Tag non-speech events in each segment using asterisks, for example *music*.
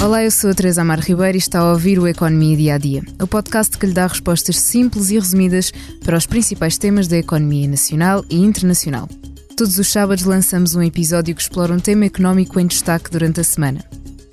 Olá, eu sou a Teresa Amar Ribeiro e está a ouvir o Economia Dia a Dia, o podcast que lhe dá respostas simples e resumidas para os principais temas da economia nacional e internacional. Todos os sábados lançamos um episódio que explora um tema económico em destaque durante a semana.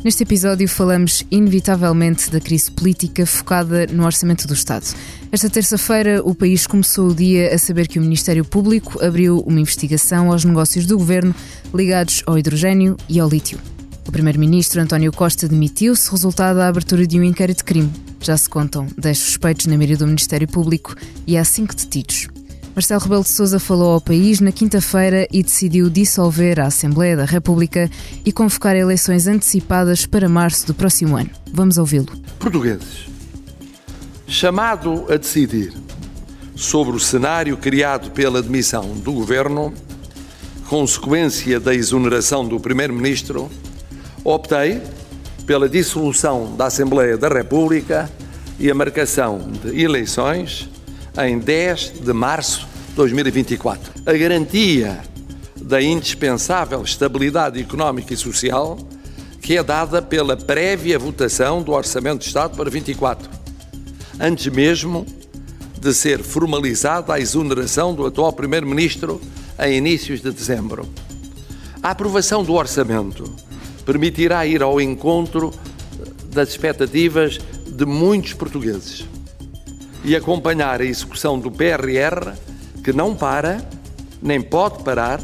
Neste episódio falamos inevitavelmente da crise política focada no orçamento do Estado. Esta terça-feira, o país começou o dia a saber que o Ministério Público abriu uma investigação aos negócios do governo ligados ao hidrogênio e ao lítio. O primeiro-ministro António Costa demitiu-se, resultado da abertura de um inquérito de crime. Já se contam 10 suspeitos na mira do Ministério Público e há 5 detidos. Marcelo Rebelo de Sousa falou ao país na quinta-feira e decidiu dissolver a Assembleia da República e convocar eleições antecipadas para março do próximo ano. Vamos ouvi-lo. Portugueses, chamado a decidir sobre o cenário criado pela demissão do governo, consequência da exoneração do primeiro-ministro, optei pela dissolução da Assembleia da República e a marcação de eleições em 10 de março de 2024. A garantia da indispensável estabilidade económica e social que é dada pela prévia votação do Orçamento de Estado para 24, antes mesmo de ser formalizada a exoneração do atual Primeiro-Ministro em inícios de dezembro. A aprovação do orçamento permitirá ir ao encontro das expectativas de muitos portugueses e acompanhar a execução do PRR, que não para, nem pode parar,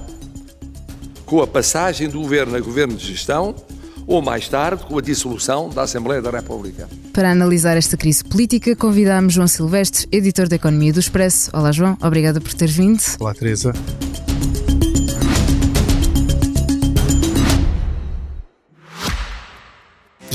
com a passagem do governo a governo de gestão ou mais tarde com a dissolução da Assembleia da República. Para analisar esta crise política, convidamos João Silvestre, editor da Economia do Expresso. Olá, João, obrigada por ter vindo. Olá, Teresa.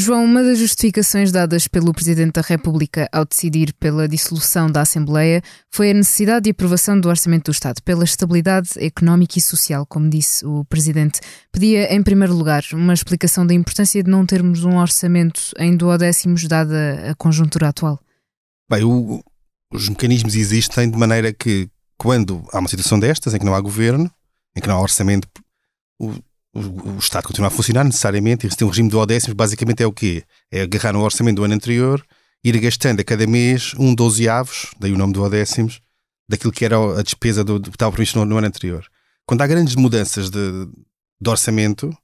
João, uma das justificações dadas pelo Presidente da República ao decidir pela dissolução da Assembleia foi a necessidade de aprovação do Orçamento do Estado pela estabilidade económica e social, como disse o Presidente. Pedia, em primeiro lugar, uma explicação da importância de não termos um orçamento em duodécimos, dada a conjuntura atual. Bem, o, os mecanismos existem de maneira que, quando há uma situação destas, em que não há governo, em que não há orçamento, o, o, Estado continua a funcionar necessariamente e tem um regime de décimos, basicamente é o quê? É agarrar no orçamento do ano anterior, ir gastando a cada mês um dozeavos, daí o nome do décimos, daquilo que era a despesa do, do que estava previsto no, no, ano anterior. Quando há grandes mudanças de, de orçamento,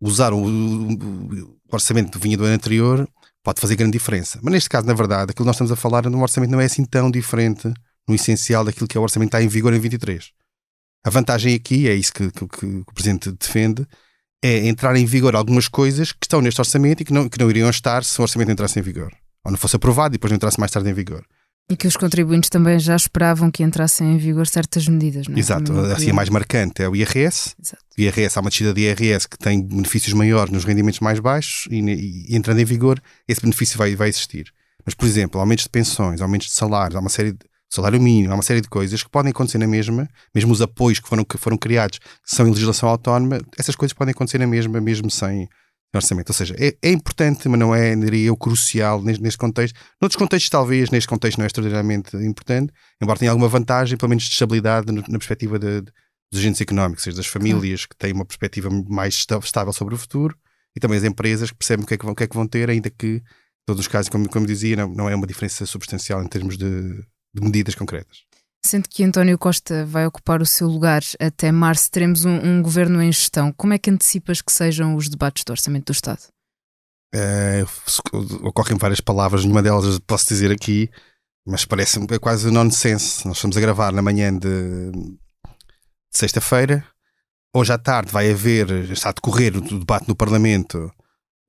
usar o, o, orçamento que vinha do ano anterior pode fazer grande diferença. Mas neste caso, na verdade, aquilo que nós estamos a falar no orçamento não é assim tão diferente no essencial daquilo que é o orçamento que está em vigor em 23. A vantagem aqui, é isso que, que, que, o Presidente defende, é entrar em vigor algumas coisas que estão neste orçamento e que não, que não iriam estar se o orçamento entrasse em vigor. Ou não fosse aprovado e depois não entrasse mais tarde em vigor. E que os contribuintes também já esperavam que entrassem em vigor certas medidas, não é? Exato. Assim, a mais marcante é o IRS. Exato. O IRS, há uma descida de IRS que tem benefícios maiores nos rendimentos mais baixos e, e, entrando em vigor, esse benefício vai, vai existir. Mas, por exemplo, aumentos de pensões, aumentos de salários, há uma série de salário mínimo, há uma série de coisas que podem acontecer na mesma, mesmo os apoios que foram, que foram criados, que são em legislação autónoma, essas coisas podem acontecer na mesma, mesmo sem orçamento. Ou seja, é, é importante, mas não é, diria eu, crucial neste, neste contexto. Noutros contextos, talvez, neste contexto não é extraordinariamente importante, embora tenha alguma vantagem, pelo menos de estabilidade na perspectiva de, de, dos agentes económicos, seja, das famílias que têm uma perspectiva mais estável sobre o futuro e também as empresas que percebem o que é que vão, que é que vão ter, ainda que, em todos os casos, como, como dizia, não, não é uma diferença substancial em termos de, de medidas concretas. Sendo que António Costa vai ocupar o seu lugar até março, teremos um, um governo em gestão. Como é que antecipas que sejam os debates do Orçamento do Estado? É, ocorrem várias palavras, nenhuma delas posso dizer aqui, mas parece-me é quase nonsense. Nós estamos a gravar na manhã de, de sexta-feira. Hoje à tarde vai haver, está a decorrer o debate no Parlamento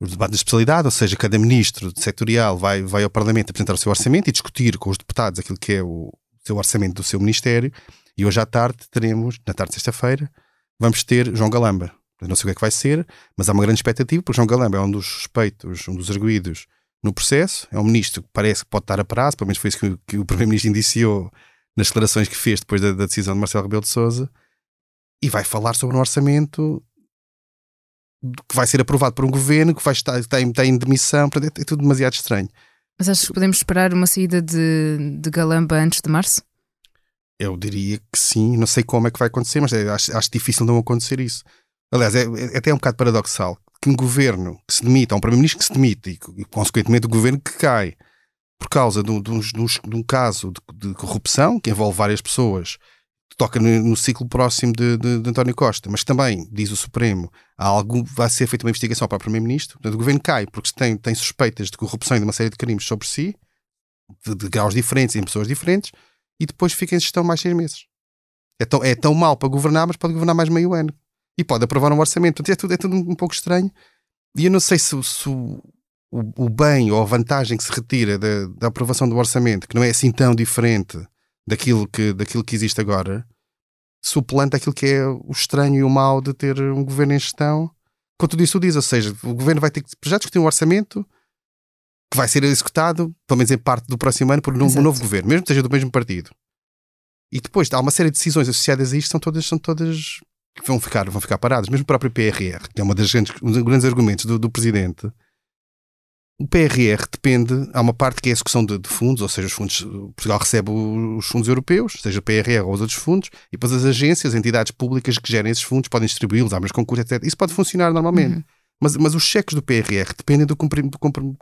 o debate de especialidade, ou seja, cada ministro setorial vai, vai ao Parlamento apresentar o seu orçamento e discutir com os deputados aquilo que é o seu orçamento do seu ministério. E hoje à tarde teremos, na tarde de sexta-feira, vamos ter João Galamba. não sei o que é que vai ser, mas há uma grande expectativa, porque João Galamba é um dos suspeitos, um dos arguídos no processo, é um ministro que parece que pode estar a prazo, pelo menos foi isso que, que o *laughs* Primeiro-Ministro indiciou nas declarações que fez depois da, da, decisão de Marcelo Rebelo de Sousa, e vai falar sobre um orçamento que vai ser aprovado por um governo que vai estar, está, em, está em demissão, é, é tudo demasiado estranho. Mas achas que podemos esperar uma saída de, de Galamba antes de março? Eu diria que sim, não sei como é que vai acontecer, mas é, acho, acho, difícil não acontecer isso. Aliás, é, é, até um bocado paradoxal que um governo que se demita, um primeiro-ministro que se demite e, consequentemente, o governo que cai por causa de, de, de, de um caso de, corrupção que envolve várias pessoas, toca no, no ciclo próximo de, António Costa, mas também, diz o Supremo, há algo, vai ser feita uma investigação para o primeiro-ministro. O governo cai porque tem, tem suspeitas de corrupção e de uma série de crimes sobre si, de, graus diferentes em pessoas diferentes e depois fica em gestão mais seis meses. É tão, é tão mal para governar, mas pode governar mais meio ano. E pode aprovar um orçamento. é tudo, é tudo um, pouco estranho. E eu não sei se, se o, o, bem ou a vantagem que se retira da, da, aprovação do orçamento, que não é assim tão diferente daquilo que, daquilo que existe agora, suplanta aquilo que é o estranho e o mal de ter um governo em gestão. Quanto disso diz, ou seja, o governo vai ter que já discutir um orçamento que vai ser executado, pelo menos em parte do próximo ano, por um Exato. novo governo, mesmo que seja do mesmo partido. E depois há uma série de decisões associadas a isto, são todas, são todas que vão ficar, vão ficar paradas. Mesmo o próprio PRR, que é uma das grandes, um dos grandes argumentos do, do presidente. O PRR depende, há uma parte que é a execução de, de, fundos, ou seja, os fundos, Portugal recebe os fundos europeus, seja PRR ou os outros fundos, e depois as agências, as entidades públicas que gerem esses fundos podem distribuí-los, há mais concursos, etc. Isso pode funcionar normalmente. Uhum. Mas, mas os cheques do PRR dependem do, cumprim, do, cumprim,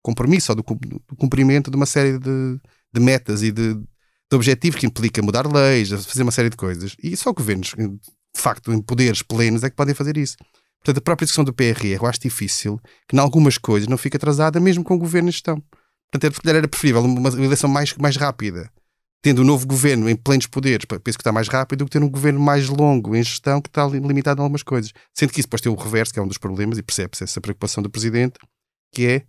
compromisso ou do, do cumprimento de uma série de, de metas e de, de, objetivos que implica mudar leis, fazer uma série de coisas. E só governos, de facto, em poderes plenos, é que podem fazer isso. Portanto, a própria discussão do PRR eu acho difícil que, em algumas coisas, não fique atrasada, mesmo com o governo em gestão. Portanto, era preferível uma eleição mais, mais rápida, tendo um novo governo em plenos poderes, penso que está mais rápido, do que ter um governo mais longo em gestão que está limitado em algumas coisas. Sendo que isso depois tem o reverso, que é um dos problemas, e percebe-se essa preocupação do Presidente, que é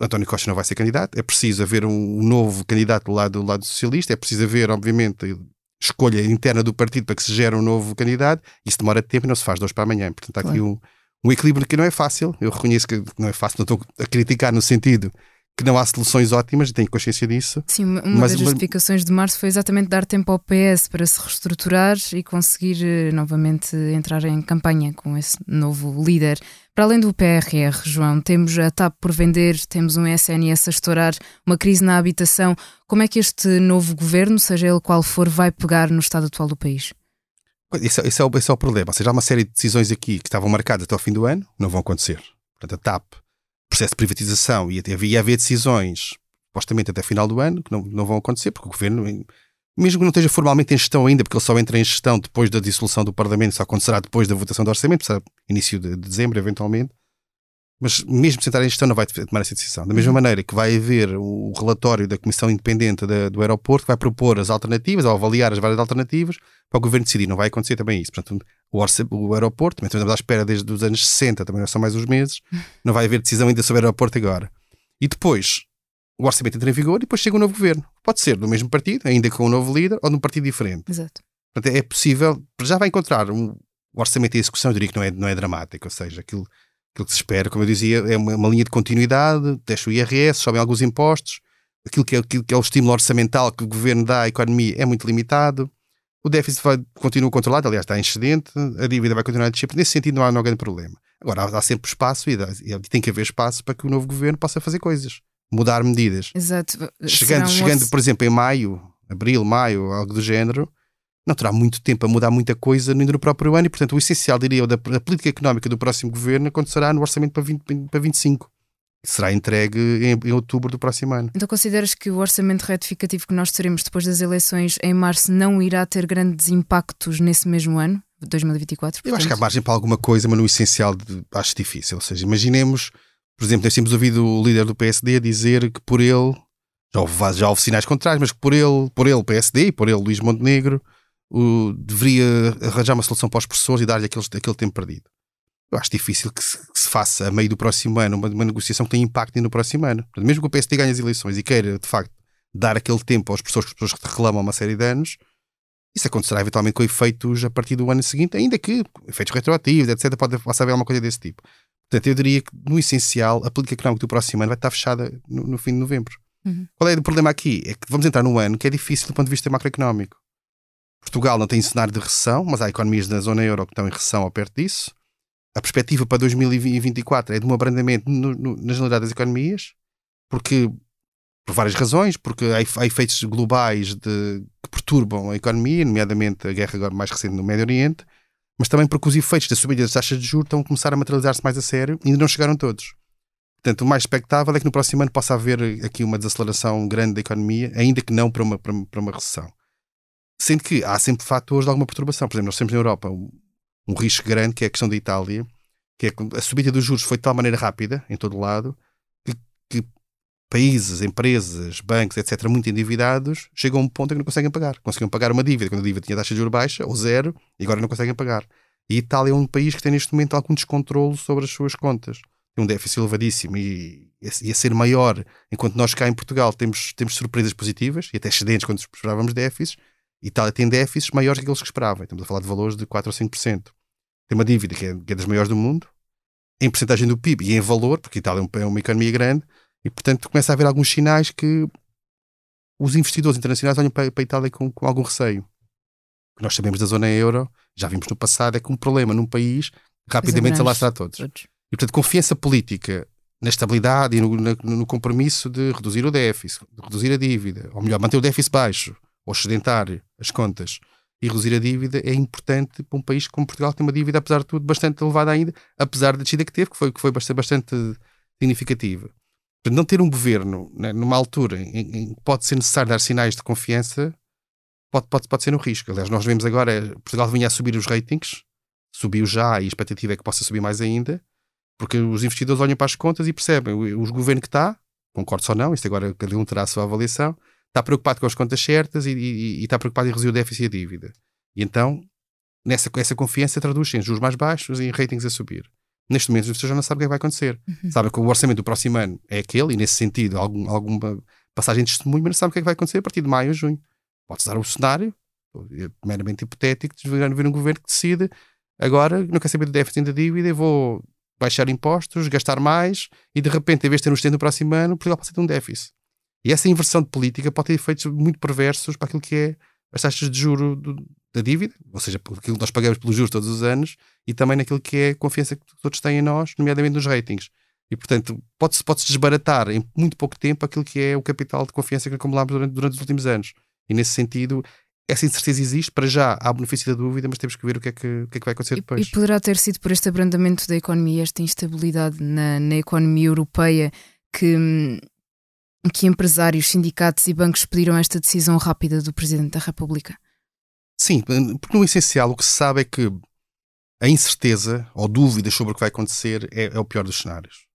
António Costa não vai ser candidato, é preciso haver um novo candidato do lado, do lado socialista, é preciso haver, obviamente, escolha interna do partido para que se gere um novo candidato, isso demora tempo e não se faz de hoje para amanhã. Portanto, há claro. aqui um, um equilíbrio que não é fácil, eu reconheço que não é fácil, não estou a criticar no sentido que não há soluções ótimas, tenho consciência disso. Sim, uma mas, das justificações de março foi exatamente dar tempo ao PS para se reestruturar e conseguir eh, novamente entrar em campanha com esse novo líder. Para além do PRR, João, temos a TAP por vender, temos um SNS a estourar, uma crise na habitação. Como é que este novo governo, seja ele qual for, vai pegar no estado atual do país? Esse, é, esse, é, o, esse é o problema. Ou seja, há uma série de decisões aqui que estavam marcadas até ao fim do ano, não vão acontecer. Portanto, a TAP processo de privatização e havia haver decisões, supostamente até final do ano, que não, não vão acontecer, porque o governo, mesmo que não esteja formalmente em gestão ainda, porque ele só entra em gestão depois da dissolução do Parlamento, só acontecerá depois da votação do orçamento, será início de dezembro, eventualmente. Mas mesmo sem estar em gestão, não vai tomar essa decisão. Da mesma uhum. maneira que vai haver o relatório da Comissão Independente da, do Aeroporto, que vai propor as alternativas, ou avaliar as várias alternativas, para o governo decidir. Não vai acontecer também isso. Portanto, o, o aeroporto, também estamos à espera desde os anos 60, também não são mais uns meses, *laughs* não vai haver decisão ainda sobre o aeroporto agora. E depois, o orçamento entra em vigor e depois chega um novo governo. Pode ser do mesmo partido, ainda com um novo líder, ou de um partido diferente. Exato. Portanto, é possível, já vai encontrar um, o orçamento e execução, eu diria que não é, não é dramático, ou seja, aquilo Aquilo que se espera, como eu dizia, é uma, uma linha de continuidade, deixa o IRS, sobem alguns impostos, aquilo que, é, aquilo que é o estímulo orçamental que o governo dá à economia é muito limitado, o déficit vai, continua controlado, aliás, está em excedente, a dívida vai continuar a descer, nesse sentido não há, não há grande problema. Agora, há, há sempre espaço e, dá, e, tem que haver espaço para que o novo governo possa fazer coisas, mudar medidas. Exato. Chegando, chegando por exemplo, em maio, abril, maio, algo do género, não terá muito tempo a mudar muita coisa no próprio ano e, portanto, o essencial, diria eu, da, da política económica do próximo governo acontecerá no orçamento para, 20, para 25 será entregue em, em, outubro do próximo ano. Então consideras que o orçamento retificativo que nós teremos depois das eleições em março não irá ter grandes impactos nesse mesmo ano, 2024? Portanto? Eu acho que há margem para alguma coisa, mas no essencial de, acho difícil. Ou seja, imaginemos, por exemplo, nós temos ouvido o líder do PSD dizer que por ele, já houve, já houve sinais contrários, mas que por ele, por ele PSD e por ele Luís Montenegro, o, deveria arranjar uma solução para os professores e dar-lhe aquele, aquele tempo perdido. Eu acho difícil que se, que se, faça a meio do próximo ano uma, uma negociação que tenha impacto no próximo ano. Portanto, mesmo que o PSD ganhe as eleições e queira, de facto, dar aquele tempo aos professores que as pessoas reclamam uma série de anos, Isso acontecerá eventualmente com efeitos a partir do ano seguinte, ainda que efeitos retroativos, etc. Pode, pode haver alguma coisa desse tipo. Portanto, eu diria que, no essencial, a política económica do próximo ano vai estar fechada no, no fim de novembro. Uhum. Qual é o problema aqui? É que vamos entrar num ano que é difícil do ponto de vista macroeconómico. Portugal não tem cenário de recessão, mas há economias da zona euro que estão em recessão ou perto disso. A perspectiva para 2024 é de um abrandamento no, no, na generalidade das economias, porque por várias razões, porque há, efeitos globais de, que perturbam a economia, nomeadamente a guerra agora mais recente no Médio Oriente, mas também porque os efeitos da subida das taxas de juros estão a começar a materializar-se mais a sério e ainda não chegaram todos. Portanto, o mais expectável é que no próximo ano possa haver aqui uma desaceleração grande da economia, ainda que não para uma, para uma recessão. Sendo que há sempre fatores de alguma perturbação. Por exemplo, nós temos na Europa um, risco grande, que é a questão da Itália, que é a subida dos juros foi de tal maneira rápida, em todo lado, que, que países, empresas, bancos, etc., muito endividados, chegam a um ponto em que não conseguem pagar. Conseguiam pagar uma dívida quando a dívida tinha taxa de juros baixa, ou zero, e agora não conseguem pagar. E Itália é um país que tem neste momento algum descontrole sobre as suas contas. Tem um déficit elevadíssimo e, e a ser maior, enquanto nós cá em Portugal temos, temos surpresas positivas e até excedentes quando esperávamos déficits, Itália tem déficits maiores que aqueles que esperava. Estamos a falar de valores de 4 ou 5%. Tem uma dívida que é, que é das maiores do mundo, em porcentagem do PIB e em valor, porque Itália é, é uma economia grande, e portanto começa a haver alguns sinais que os investidores internacionais olham para, para a Itália com, com algum receio. O que nós sabemos da zona euro, já vimos no passado, é que um problema num país rapidamente se alastra a todos. todos. E portanto, confiança política na estabilidade e no, no, no, compromisso de reduzir o déficit, de reduzir a dívida, ou melhor, manter o déficit baixo, ou as contas e reduzir a dívida é importante para um país como Portugal que tem uma dívida, apesar de tudo, bastante elevada ainda, apesar da descida que teve, que foi, que foi bastante, bastante significativa. Não ter um governo né, numa altura em, que pode ser necessário dar sinais de confiança pode, pode, pode ser um risco. Aliás, nós vemos agora, Portugal vinha a subir os ratings, subiu já e a expectativa é que possa subir mais ainda, porque os investidores olham para as contas e percebem o, o governo que está, concordo ou não, isto agora cada um terá a sua avaliação, está preocupado com as contas certas e, e, e está preocupado em reduzir o déficit e a dívida. E então, nessa, essa confiança traduz-se em juros mais baixos e em ratings a subir. Neste momento, os investidores já não sabem o que, é que vai acontecer. Uhum. Sabem que o orçamento do próximo ano é aquele, e nesse sentido, algum, alguma passagem de testemunho, mas não sabem o que é que vai acontecer a partir de maio ou junho. Pode-se dar um cenário, meramente hipotético, de vir um governo que decide agora não quer saber do déficit da dívida, vou baixar impostos, gastar mais, e de repente, em vez de ter um excedente no próximo ano, Portugal passa a ter um déficit. E essa inversão de política pode ter efeitos muito perversos para aquilo que é as taxas de juro do, da dívida, ou seja, aquilo que nós pagamos pelos juros todos os anos, e também naquilo que é a confiança que todos têm em nós, nomeadamente nos ratings. E, portanto, pode-se pode desbaratar em muito pouco tempo aquilo que é o capital de confiança que acumulámos durante, durante os últimos anos. E, nesse sentido, essa incerteza existe, para já há benefício da dúvida, mas temos que ver o que é que, que, é que vai acontecer depois. E, e poderá ter sido por este abrandamento da economia, esta instabilidade na, na economia europeia, que hum, que empresários, sindicatos e bancos pediram esta decisão rápida do Presidente da República? Sim, porque no essencial o que se sabe é que a incerteza ou dúvidas sobre o que vai acontecer é, é o pior dos cenários.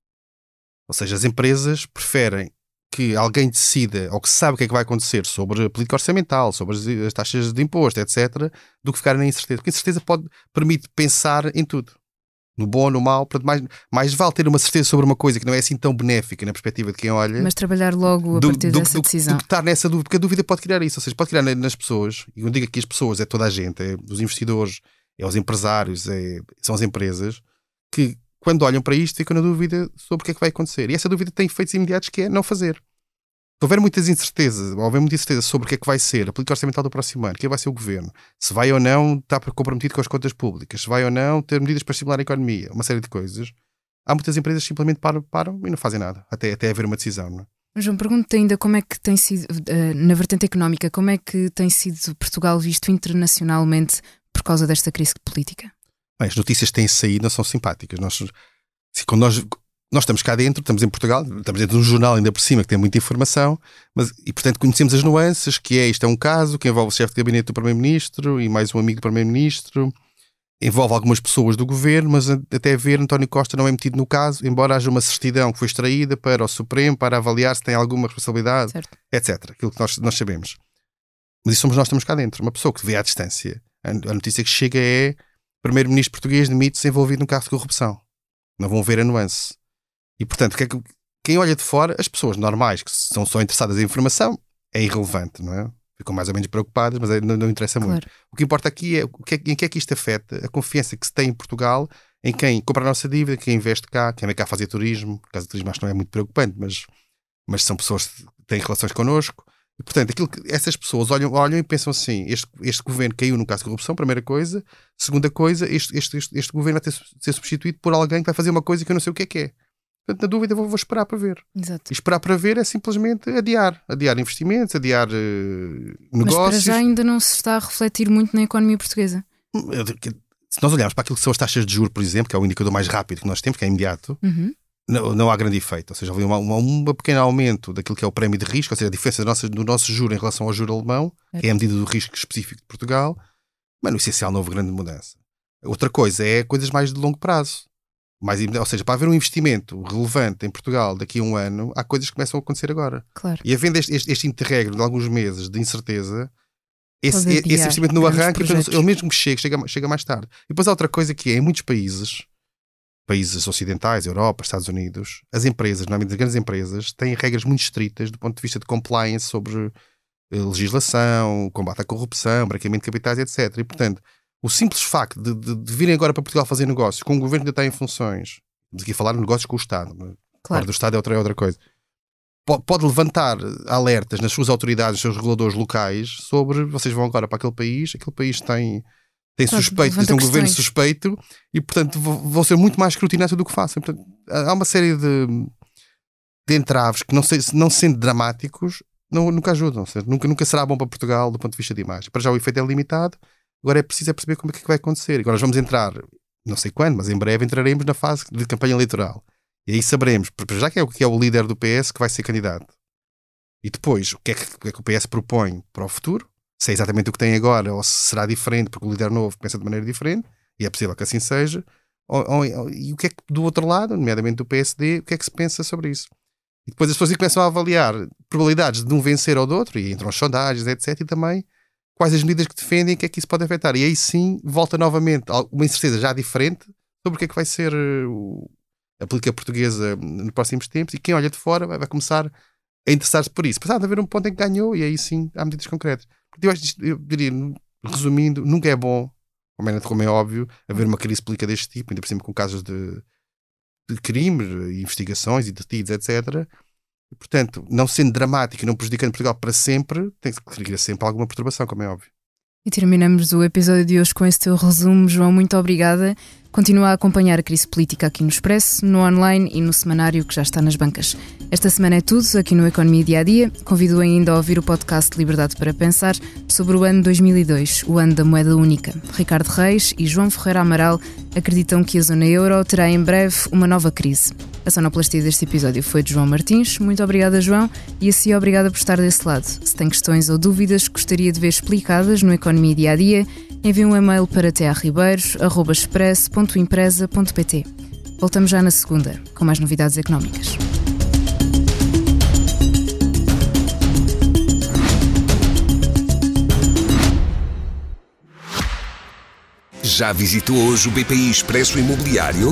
Ou seja, as empresas preferem que alguém decida ou que sabe o que é que vai acontecer sobre a política orçamental, sobre as, as taxas de imposto, etc., do que ficar na incerteza. Porque a incerteza pode, permite pensar em tudo no bom no mau, portanto, mais, mais vale ter uma certeza sobre uma coisa que não é assim tão benéfica na perspectiva de quem olha. Mas trabalhar logo a do, partir do, dessa do, decisão. Do, do, estar nessa dúvida, porque a dúvida pode criar isso, ou seja, pode criar nas pessoas, e eu digo aqui as pessoas, é toda a gente, é os investidores, é os empresários, é, são as empresas, que quando olham para isto ficam na dúvida sobre o que é que vai acontecer. E essa dúvida tem efeitos imediatos que é não fazer. Se houver muitas incertezas, ou houver muita incerteza sobre o que é que vai ser a política orçamental do próximo ano, quem vai ser o governo, se vai ou não estar comprometido com as contas públicas, se vai ou não ter medidas para estimular a economia, uma série de coisas, há muitas empresas que simplesmente param, param e não fazem nada, até, até haver uma decisão. Não é? João, pergunto-te ainda como é que tem sido, eh, na vertente económica, como é que tem sido Portugal visto internacionalmente por causa desta crise política? Bem, as notícias que têm saído não são simpáticas. Nós, quando nós nós estamos cá dentro, estamos em Portugal, estamos dentro de um jornal ainda por cima que tem muita informação, mas, e portanto conhecemos as nuances, que é isto é um caso que envolve o chefe de gabinete do Primeiro-Ministro e mais um amigo do Primeiro-Ministro, envolve algumas pessoas do governo, mas até ver António Costa não é metido no caso, embora haja uma certidão que foi extraída para o Supremo para avaliar se tem alguma responsabilidade, certo. etc. Aquilo que nós, nós sabemos. Mas isso somos nós estamos cá dentro. Uma pessoa que vê à distância. A, a notícia que chega é Primeiro-Ministro português demite-se envolvido num caso de corrupção. Não vão ver a nuance. E portanto, quem olha de fora, as pessoas normais que são só interessadas em informação, é irrelevante, não é? ficam mais ou menos preocupadas, mas não, não interessa claro. muito. O que importa aqui é, o que é em que é que isto afeta a confiança que se tem em Portugal em quem compra a nossa dívida, quem investe cá, quem vem cá fazer turismo. Por causa do turismo acho que não é muito preocupante, mas, mas são pessoas que têm relações connosco. E, portanto, aquilo que essas pessoas olham, olham e pensam assim: este, este governo caiu no caso de corrupção, primeira coisa. Segunda coisa, este, este, este, este governo vai ter, ser substituído por alguém que vai fazer uma coisa que eu não sei o que é que é. Portanto, na dúvida, vou, vou esperar para ver. Exato. E esperar para ver é simplesmente adiar. Adiar investimentos, adiar uh, negócios. Mas para já ainda não se está a refletir muito na economia portuguesa. Hum, se nós olharmos para aquilo que são as taxas de juros, por exemplo, que é o indicador mais rápido que nós temos, que é imediato, uhum. não, não, há grande efeito. Ou seja, houve um pequeno aumento daquilo que é o prémio de risco, ou seja, a diferença do nosso, do nosso juro em relação ao juro alemão, é. que é a medida do risco específico de Portugal, mas no essencial não houve grande mudança. Outra coisa é coisas mais de longo prazo. Mais, ou seja, para haver um investimento relevante em Portugal daqui a um ano, há coisas que começam a acontecer agora. Claro. E havendo este, este, este interregno de alguns meses de incerteza, esse, esse investimento no arranque, ele mesmo chegue, chega, chega mais tarde. E depois há outra coisa que é, em muitos países, países ocidentais, Europa, Estados Unidos, as empresas, normalmente as grandes empresas, têm regras muito estritas do ponto de vista de compliance sobre eh, legislação, combate à corrupção, branqueamento de capitais, etc. E, portanto, o simples facto de, de, de, virem agora para Portugal fazer negócios com um governo que ainda está em funções, vamos aqui falar de negócios com o Estado, claro. do Estado é outra, é outra coisa, pode levantar alertas nas suas autoridades, nos seus reguladores locais sobre vocês vão agora para aquele país, aquele país tem, tem suspeito, tem um governo suspeito e, portanto, vão ser muito mais escrutinados do que façam. Portanto, há uma série de, de entraves que, não, sei, não sendo dramáticos, não, nunca ajudam. Nunca, nunca será bom para Portugal do ponto de vista de imagem. Para já o efeito é limitado Agora é preciso é perceber como é que vai acontecer. Agora nós vamos entrar, não sei quando, mas em breve entraremos na fase de campanha eleitoral. E aí saberemos, já que é o que é o líder do PS que vai ser candidato. E depois, o que, é que, o que, é que o PS propõe para o futuro? Se é exatamente o que tem agora ou se será diferente, porque o líder novo pensa de maneira diferente, e é possível que assim seja. Ou, ou, e o que é que do outro lado, nomeadamente do PSD, o que é que se pensa sobre isso? E depois as pessoas começam a avaliar probabilidades de um vencer ou do outro, e entram as sondagens, etc. E também quais as medidas que defendem e que é que isso pode afetar. E aí sim volta novamente uma incerteza já diferente sobre o que é que vai ser eh, a política portuguesa nos próximos tempos e quem olha de fora vai, começar a interessar-se por isso. Apesar de haver um ponto em que ganhou e aí sim há medidas concretas. Eu, eu diria, resumindo, nunca é bom, como é óbvio, haver uma crise política deste tipo, ainda por cima com casos de, de crimes, investigações e detidos, etc portanto, não sendo dramático e não prejudicando Portugal para sempre, tem que criar sempre alguma perturbação, como é óbvio. E terminamos o episódio de hoje com esse teu resumo. João, muito obrigada. Continua a acompanhar a crise política aqui no Expresso, no online e no semanário que já está nas bancas. Esta semana é tudo aqui no Economia Dia a Dia. Convido ainda a ouvir o podcast Liberdade para Pensar sobre o ano 2002, o ano da moeda única. Ricardo Reis e João Ferreira Amaral acreditam que a zona euro terá em breve uma nova crise. A sonoplastia deste episódio foi de João Martins. Muito obrigada, João, e assim obrigada por estar desse lado. Se tem questões ou dúvidas que gostaria de ver explicadas no Economia Dia a Dia, envie um e-mail para tearribeiros.express.empresa.pt. Voltamos já na segunda, com mais novidades económicas. Já visitou hoje o BPI Expresso Imobiliário?